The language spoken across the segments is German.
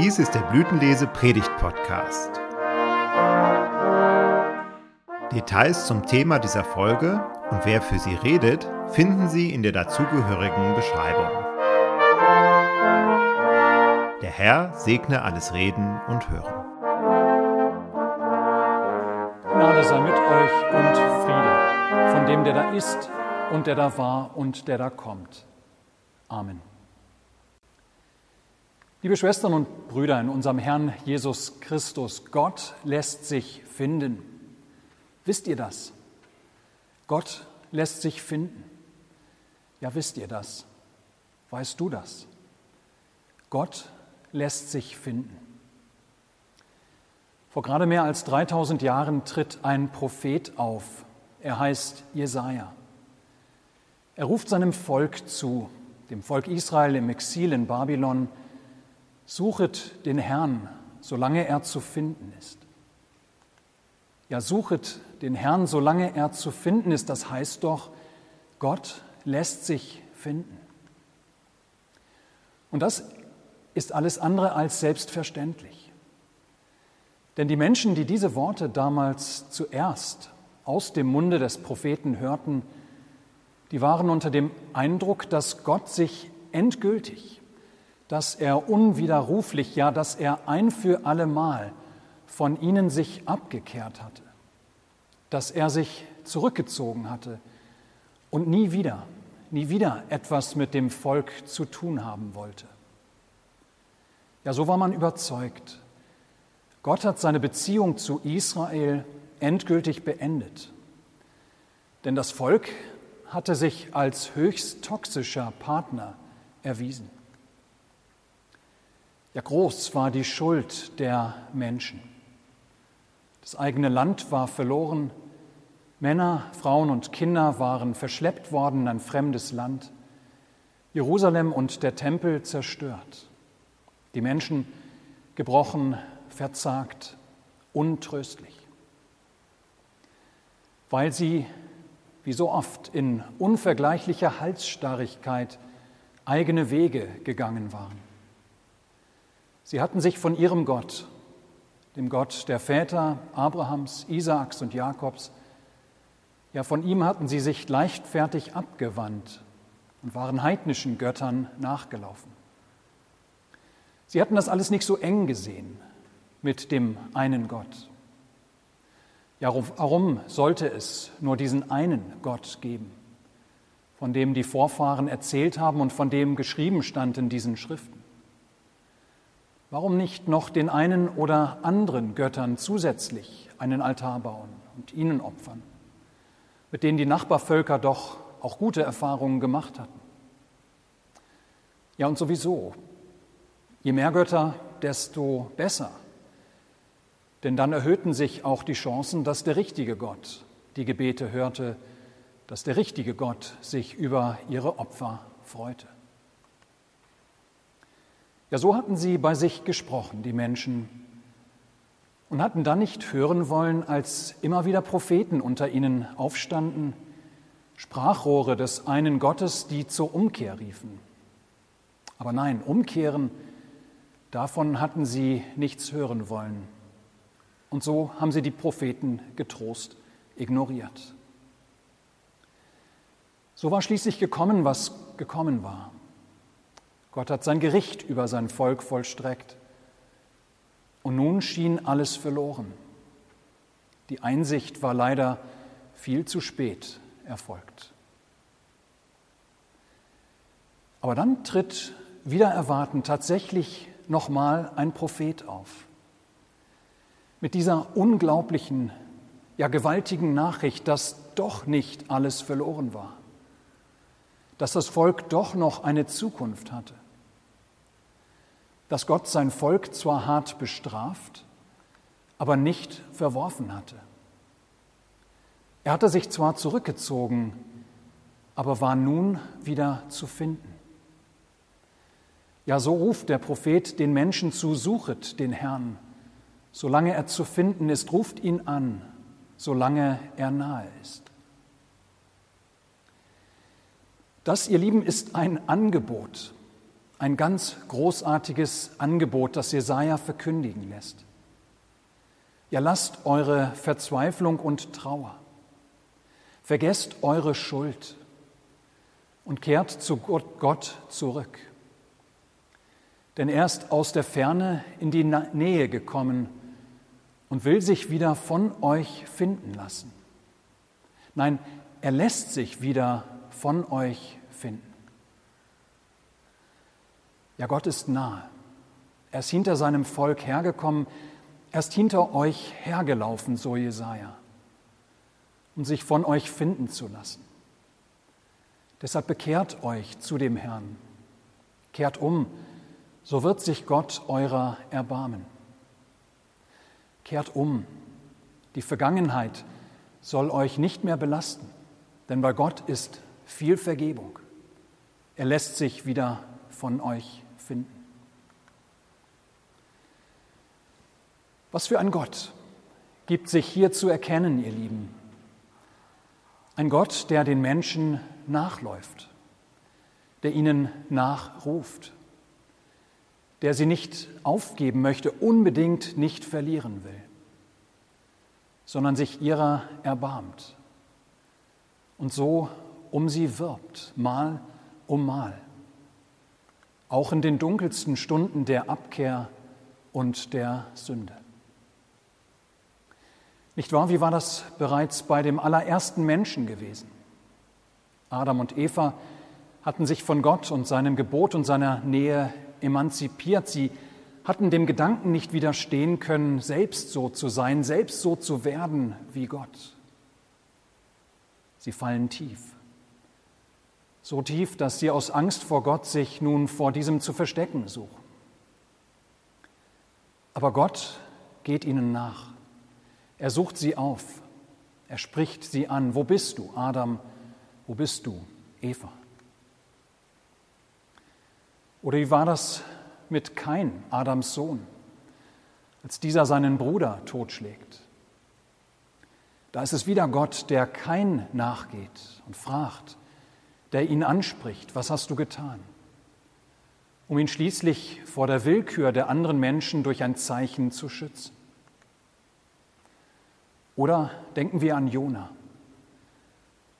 Dies ist der Blütenlese Predigt Podcast. Details zum Thema dieser Folge und wer für sie redet, finden Sie in der dazugehörigen Beschreibung. Der Herr segne alles Reden und Hören. Gnade sei mit euch und Friede von dem, der da ist und der da war und der da kommt. Amen. Liebe Schwestern und Brüder in unserem Herrn Jesus Christus, Gott lässt sich finden. Wisst ihr das? Gott lässt sich finden. Ja, wisst ihr das? Weißt du das? Gott lässt sich finden. Vor gerade mehr als 3000 Jahren tritt ein Prophet auf. Er heißt Jesaja. Er ruft seinem Volk zu, dem Volk Israel im Exil in Babylon, suchet den Herrn, solange er zu finden ist. Ja, suchet den Herrn, solange er zu finden ist. Das heißt doch, Gott lässt sich finden. Und das ist alles andere als selbstverständlich. Denn die Menschen, die diese Worte damals zuerst aus dem Munde des Propheten hörten, die waren unter dem Eindruck, dass Gott sich endgültig, dass er unwiderruflich, ja, dass er ein für allemal von ihnen sich abgekehrt hatte, dass er sich zurückgezogen hatte und nie wieder, nie wieder etwas mit dem Volk zu tun haben wollte. Ja, so war man überzeugt. Gott hat seine Beziehung zu Israel endgültig beendet. Denn das Volk hatte sich als höchst toxischer Partner erwiesen. Ja, groß war die Schuld der Menschen. Das eigene Land war verloren, Männer, Frauen und Kinder waren verschleppt worden in ein fremdes Land, Jerusalem und der Tempel zerstört, die Menschen gebrochen, verzagt, untröstlich, weil sie wie so oft in unvergleichlicher Halsstarrigkeit eigene Wege gegangen waren. Sie hatten sich von ihrem Gott, dem Gott der Väter Abrahams, Isaaks und Jakobs, ja von ihm hatten sie sich leichtfertig abgewandt und waren heidnischen Göttern nachgelaufen. Sie hatten das alles nicht so eng gesehen mit dem einen Gott. Ja, warum sollte es nur diesen einen Gott geben, von dem die Vorfahren erzählt haben und von dem geschrieben stand in diesen Schriften? Warum nicht noch den einen oder anderen Göttern zusätzlich einen Altar bauen und ihnen opfern, mit denen die Nachbarvölker doch auch gute Erfahrungen gemacht hatten? Ja, und sowieso, je mehr Götter, desto besser denn dann erhöhten sich auch die Chancen, dass der richtige Gott die Gebete hörte, dass der richtige Gott sich über ihre Opfer freute. Ja, so hatten sie bei sich gesprochen, die Menschen, und hatten dann nicht hören wollen, als immer wieder Propheten unter ihnen aufstanden, Sprachrohre des einen Gottes, die zur Umkehr riefen. Aber nein, umkehren, davon hatten sie nichts hören wollen. Und so haben sie die Propheten getrost ignoriert. So war schließlich gekommen, was gekommen war. Gott hat sein Gericht über sein Volk vollstreckt. Und nun schien alles verloren. Die Einsicht war leider viel zu spät erfolgt. Aber dann tritt wieder erwarten tatsächlich nochmal ein Prophet auf mit dieser unglaublichen, ja gewaltigen Nachricht, dass doch nicht alles verloren war, dass das Volk doch noch eine Zukunft hatte, dass Gott sein Volk zwar hart bestraft, aber nicht verworfen hatte. Er hatte sich zwar zurückgezogen, aber war nun wieder zu finden. Ja, so ruft der Prophet den Menschen zu, suchet den Herrn Solange er zu finden ist, ruft ihn an, solange er nahe ist. Das, ihr Lieben, ist ein Angebot, ein ganz großartiges Angebot, das Jesaja verkündigen lässt. Ja, lasst eure Verzweiflung und Trauer. Vergesst eure Schuld und kehrt zu Gott zurück. Denn er ist aus der Ferne in die Nähe gekommen und will sich wieder von euch finden lassen. Nein, er lässt sich wieder von euch finden. Ja, Gott ist nahe. Er ist hinter seinem Volk hergekommen, er ist hinter euch hergelaufen, so Jesaja, um sich von euch finden zu lassen. Deshalb bekehrt euch zu dem Herrn, kehrt um, so wird sich Gott eurer erbarmen. Kehrt um, die Vergangenheit soll euch nicht mehr belasten, denn bei Gott ist viel Vergebung. Er lässt sich wieder von euch finden. Was für ein Gott gibt sich hier zu erkennen, ihr Lieben. Ein Gott, der den Menschen nachläuft, der ihnen nachruft, der sie nicht aufgeben möchte, unbedingt nicht verlieren will, sondern sich ihrer erbarmt und so um sie wirbt, mal um mal, auch in den dunkelsten Stunden der Abkehr und der Sünde. Nicht wahr? Wie war das bereits bei dem allerersten Menschen gewesen? Adam und Eva hatten sich von Gott und seinem Gebot und seiner Nähe emanzipiert. Sie hatten dem Gedanken nicht widerstehen können, selbst so zu sein, selbst so zu werden wie Gott. Sie fallen tief. So tief, dass sie aus Angst vor Gott sich nun vor diesem zu verstecken suchen. Aber Gott geht ihnen nach. Er sucht sie auf. Er spricht sie an. Wo bist du, Adam? Wo bist du, Eva? Oder wie war das mit Kain, Adams Sohn, als dieser seinen Bruder totschlägt? Da ist es wieder Gott, der Kain nachgeht und fragt, der ihn anspricht, was hast du getan? Um ihn schließlich vor der Willkür der anderen Menschen durch ein Zeichen zu schützen. Oder denken wir an Jona.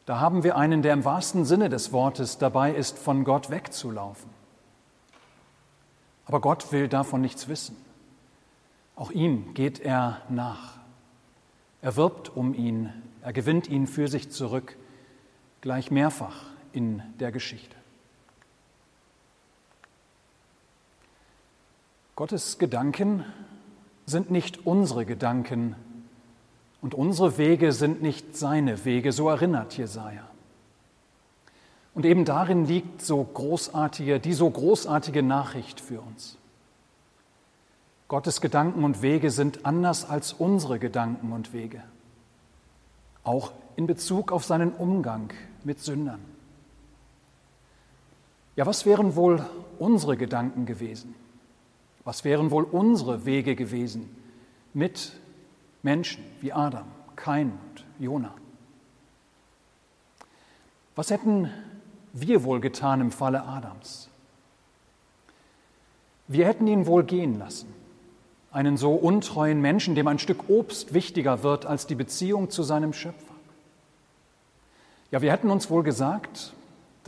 Da haben wir einen, der im wahrsten Sinne des Wortes dabei ist, von Gott wegzulaufen. Aber Gott will davon nichts wissen. Auch ihm geht er nach. Er wirbt um ihn, er gewinnt ihn für sich zurück, gleich mehrfach in der Geschichte. Gottes Gedanken sind nicht unsere Gedanken, und unsere Wege sind nicht seine Wege, so erinnert Jesaja. Und eben darin liegt so großartige, die so großartige Nachricht für uns. Gottes Gedanken und Wege sind anders als unsere Gedanken und Wege, auch in Bezug auf seinen Umgang mit Sündern. Ja, was wären wohl unsere Gedanken gewesen? Was wären wohl unsere Wege gewesen mit Menschen wie Adam, Kain und Jona. Was hätten wir wohl getan im Falle Adams? Wir hätten ihn wohl gehen lassen, einen so untreuen Menschen, dem ein Stück Obst wichtiger wird als die Beziehung zu seinem Schöpfer. Ja, wir hätten uns wohl gesagt,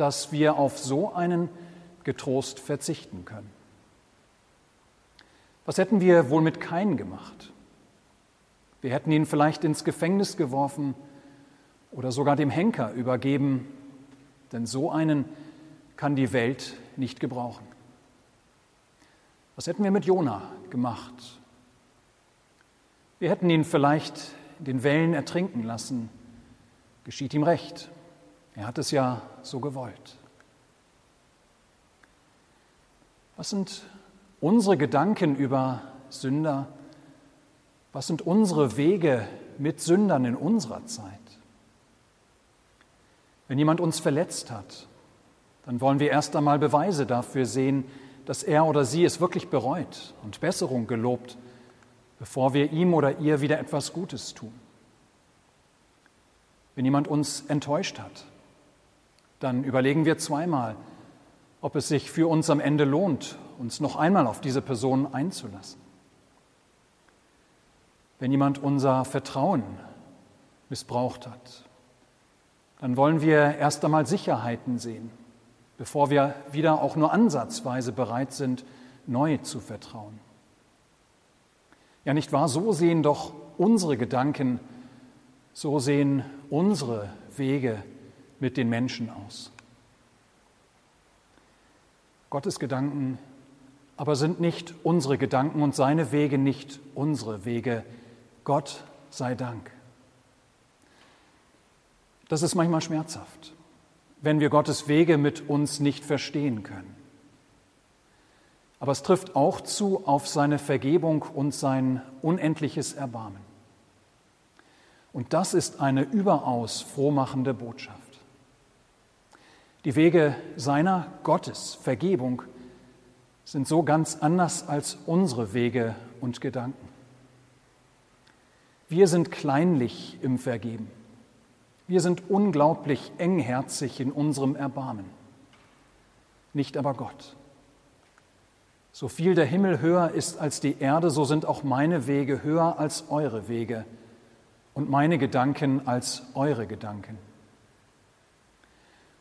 dass wir auf so einen getrost verzichten können. Was hätten wir wohl mit Kain gemacht? Wir hätten ihn vielleicht ins Gefängnis geworfen oder sogar dem Henker übergeben, denn so einen kann die Welt nicht gebrauchen. Was hätten wir mit Jona gemacht? Wir hätten ihn vielleicht in den Wellen ertrinken lassen. Geschieht ihm recht. Er hat es ja so gewollt. Was sind unsere Gedanken über Sünder? Was sind unsere Wege mit Sündern in unserer Zeit? Wenn jemand uns verletzt hat, dann wollen wir erst einmal Beweise dafür sehen, dass er oder sie es wirklich bereut und Besserung gelobt, bevor wir ihm oder ihr wieder etwas Gutes tun. Wenn jemand uns enttäuscht hat, dann überlegen wir zweimal, ob es sich für uns am Ende lohnt, uns noch einmal auf diese Person einzulassen. Wenn jemand unser Vertrauen missbraucht hat, dann wollen wir erst einmal Sicherheiten sehen, bevor wir wieder auch nur ansatzweise bereit sind, neu zu vertrauen. Ja, nicht wahr? So sehen doch unsere Gedanken, so sehen unsere Wege mit den Menschen aus. Gottes Gedanken aber sind nicht unsere Gedanken und seine Wege nicht unsere Wege. Gott sei Dank. Das ist manchmal schmerzhaft, wenn wir Gottes Wege mit uns nicht verstehen können. Aber es trifft auch zu auf seine Vergebung und sein unendliches Erbarmen. Und das ist eine überaus frohmachende Botschaft. Die Wege seiner Gottes Vergebung sind so ganz anders als unsere Wege und Gedanken. Wir sind kleinlich im Vergeben. Wir sind unglaublich engherzig in unserem Erbarmen. Nicht aber Gott. So viel der Himmel höher ist als die Erde, so sind auch meine Wege höher als eure Wege und meine Gedanken als eure Gedanken.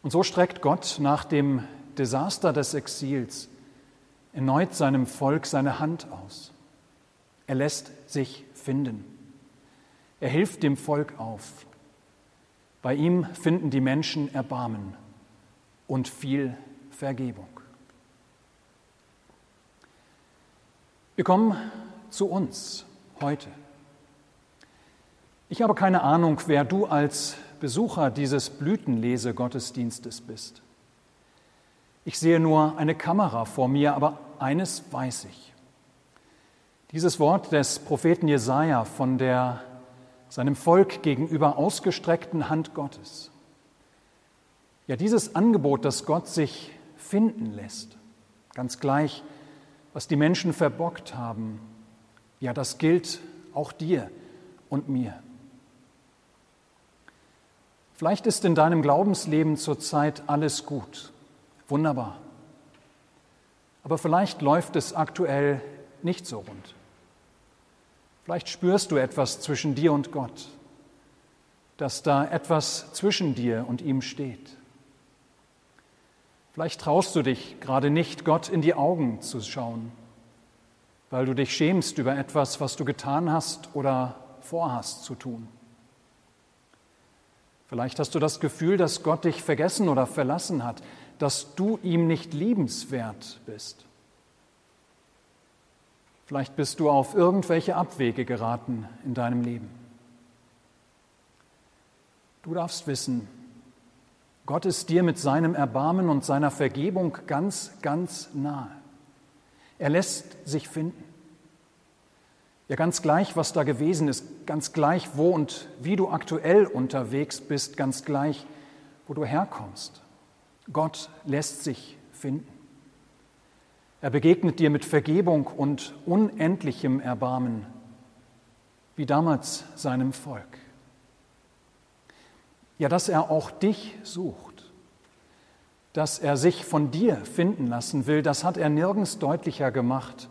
Und so streckt Gott nach dem Desaster des Exils erneut seinem Volk seine Hand aus. Er lässt sich finden. Er hilft dem Volk auf. Bei ihm finden die Menschen Erbarmen und viel Vergebung. Wir kommen zu uns heute. Ich habe keine Ahnung, wer du als Besucher dieses Blütenlese-Gottesdienstes bist. Ich sehe nur eine Kamera vor mir, aber eines weiß ich. Dieses Wort des Propheten Jesaja von der seinem Volk gegenüber ausgestreckten Hand Gottes. Ja, dieses Angebot, dass Gott sich finden lässt, ganz gleich, was die Menschen verbockt haben, ja, das gilt auch dir und mir. Vielleicht ist in deinem Glaubensleben zurzeit alles gut, wunderbar. Aber vielleicht läuft es aktuell nicht so rund. Vielleicht spürst du etwas zwischen dir und Gott, dass da etwas zwischen dir und ihm steht. Vielleicht traust du dich gerade nicht, Gott in die Augen zu schauen, weil du dich schämst über etwas, was du getan hast oder vorhast zu tun. Vielleicht hast du das Gefühl, dass Gott dich vergessen oder verlassen hat, dass du ihm nicht liebenswert bist. Vielleicht bist du auf irgendwelche Abwege geraten in deinem Leben. Du darfst wissen, Gott ist dir mit seinem Erbarmen und seiner Vergebung ganz, ganz nahe. Er lässt sich finden. Ja, ganz gleich, was da gewesen ist, ganz gleich, wo und wie du aktuell unterwegs bist, ganz gleich, wo du herkommst. Gott lässt sich finden. Er begegnet dir mit Vergebung und unendlichem Erbarmen, wie damals seinem Volk. Ja, dass er auch dich sucht, dass er sich von dir finden lassen will, das hat er nirgends deutlicher gemacht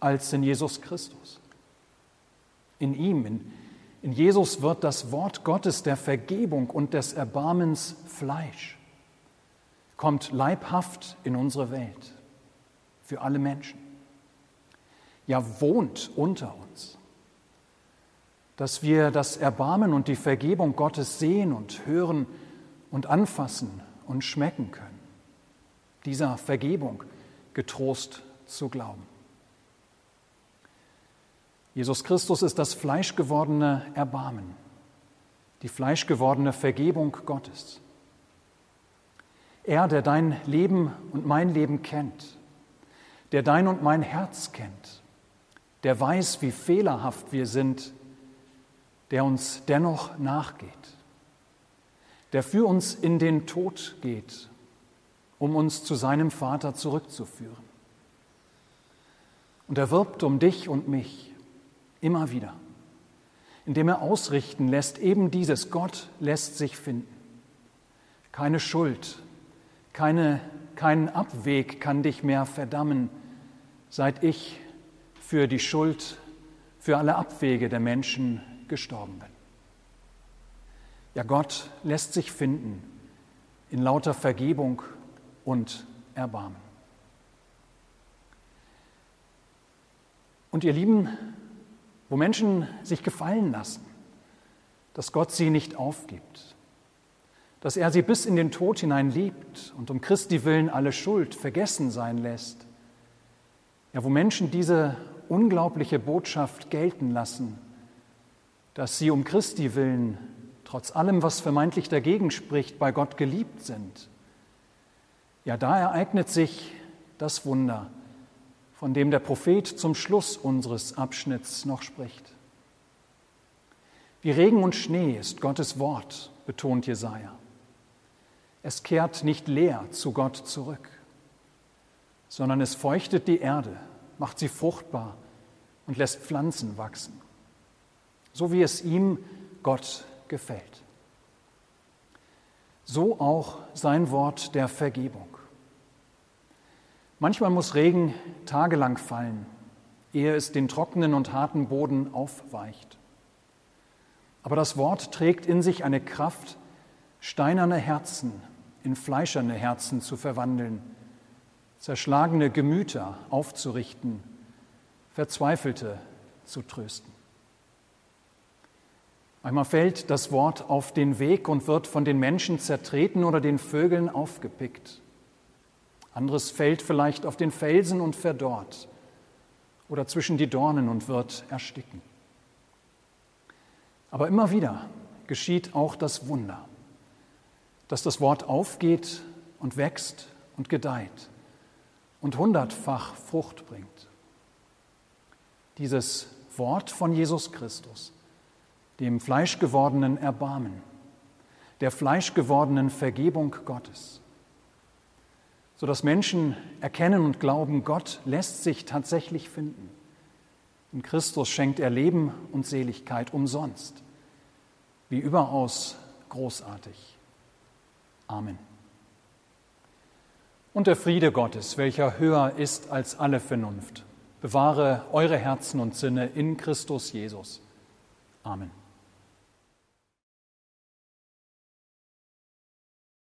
als in Jesus Christus. In ihm, in, in Jesus wird das Wort Gottes der Vergebung und des Erbarmens Fleisch, kommt leibhaft in unsere Welt, für alle Menschen. Ja, wohnt unter uns, dass wir das Erbarmen und die Vergebung Gottes sehen und hören und anfassen und schmecken können. Dieser Vergebung getrost zu glauben. Jesus Christus ist das fleischgewordene Erbarmen, die fleischgewordene Vergebung Gottes. Er, der dein Leben und mein Leben kennt, der dein und mein Herz kennt, der weiß, wie fehlerhaft wir sind, der uns dennoch nachgeht, der für uns in den Tod geht, um uns zu seinem Vater zurückzuführen. Und er wirbt um dich und mich Immer wieder. Indem er ausrichten lässt, eben dieses, Gott lässt sich finden. Keine Schuld, keine kein Abweg kann dich mehr verdammen, seit ich für die Schuld, für alle Abwege der Menschen gestorben bin. Ja, Gott lässt sich finden in lauter Vergebung und Erbarmen. Und ihr Lieben, wo Menschen sich gefallen lassen, dass Gott sie nicht aufgibt, dass er sie bis in den Tod hinein liebt und um Christi willen alle Schuld vergessen sein lässt, ja, wo Menschen diese unglaubliche Botschaft gelten lassen, dass sie um Christi willen, trotz allem, was vermeintlich dagegen spricht, bei Gott geliebt sind, ja, da ereignet sich das Wunder, von dem der Prophet zum Schluss unseres Abschnitts noch spricht. Wie Regen und Schnee ist Gottes Wort, betont Jesaja. Es kehrt nicht leer zu Gott zurück, sondern es feuchtet die Erde, macht sie fruchtbar und lässt Pflanzen wachsen, so wie es ihm, Gott, gefällt. So auch sein Wort der Vergebung. Manchmal muss Regen tagelang fallen, ehe es den trockenen und harten Boden aufweicht. Aber das Wort trägt in sich eine Kraft, steinerne Herzen in fleischerne Herzen zu verwandeln, zerschlagene Gemüter aufzurichten, Verzweifelte zu trösten. Einmal fällt das Wort auf den Weg und wird von den Menschen zertreten oder den Vögeln aufgepickt. Anderes fällt vielleicht auf den Felsen und verdorrt oder zwischen die Dornen und wird ersticken. Aber immer wieder geschieht auch das Wunder, dass das Wort aufgeht und wächst und gedeiht und hundertfach Frucht bringt. Dieses Wort von Jesus Christus, dem fleischgewordenen Erbarmen, der fleischgewordenen Vergebung Gottes sodass Menschen erkennen und glauben, Gott lässt sich tatsächlich finden. In Christus schenkt er Leben und Seligkeit umsonst. Wie überaus großartig. Amen. Und der Friede Gottes, welcher höher ist als alle Vernunft, bewahre eure Herzen und Sinne in Christus Jesus. Amen.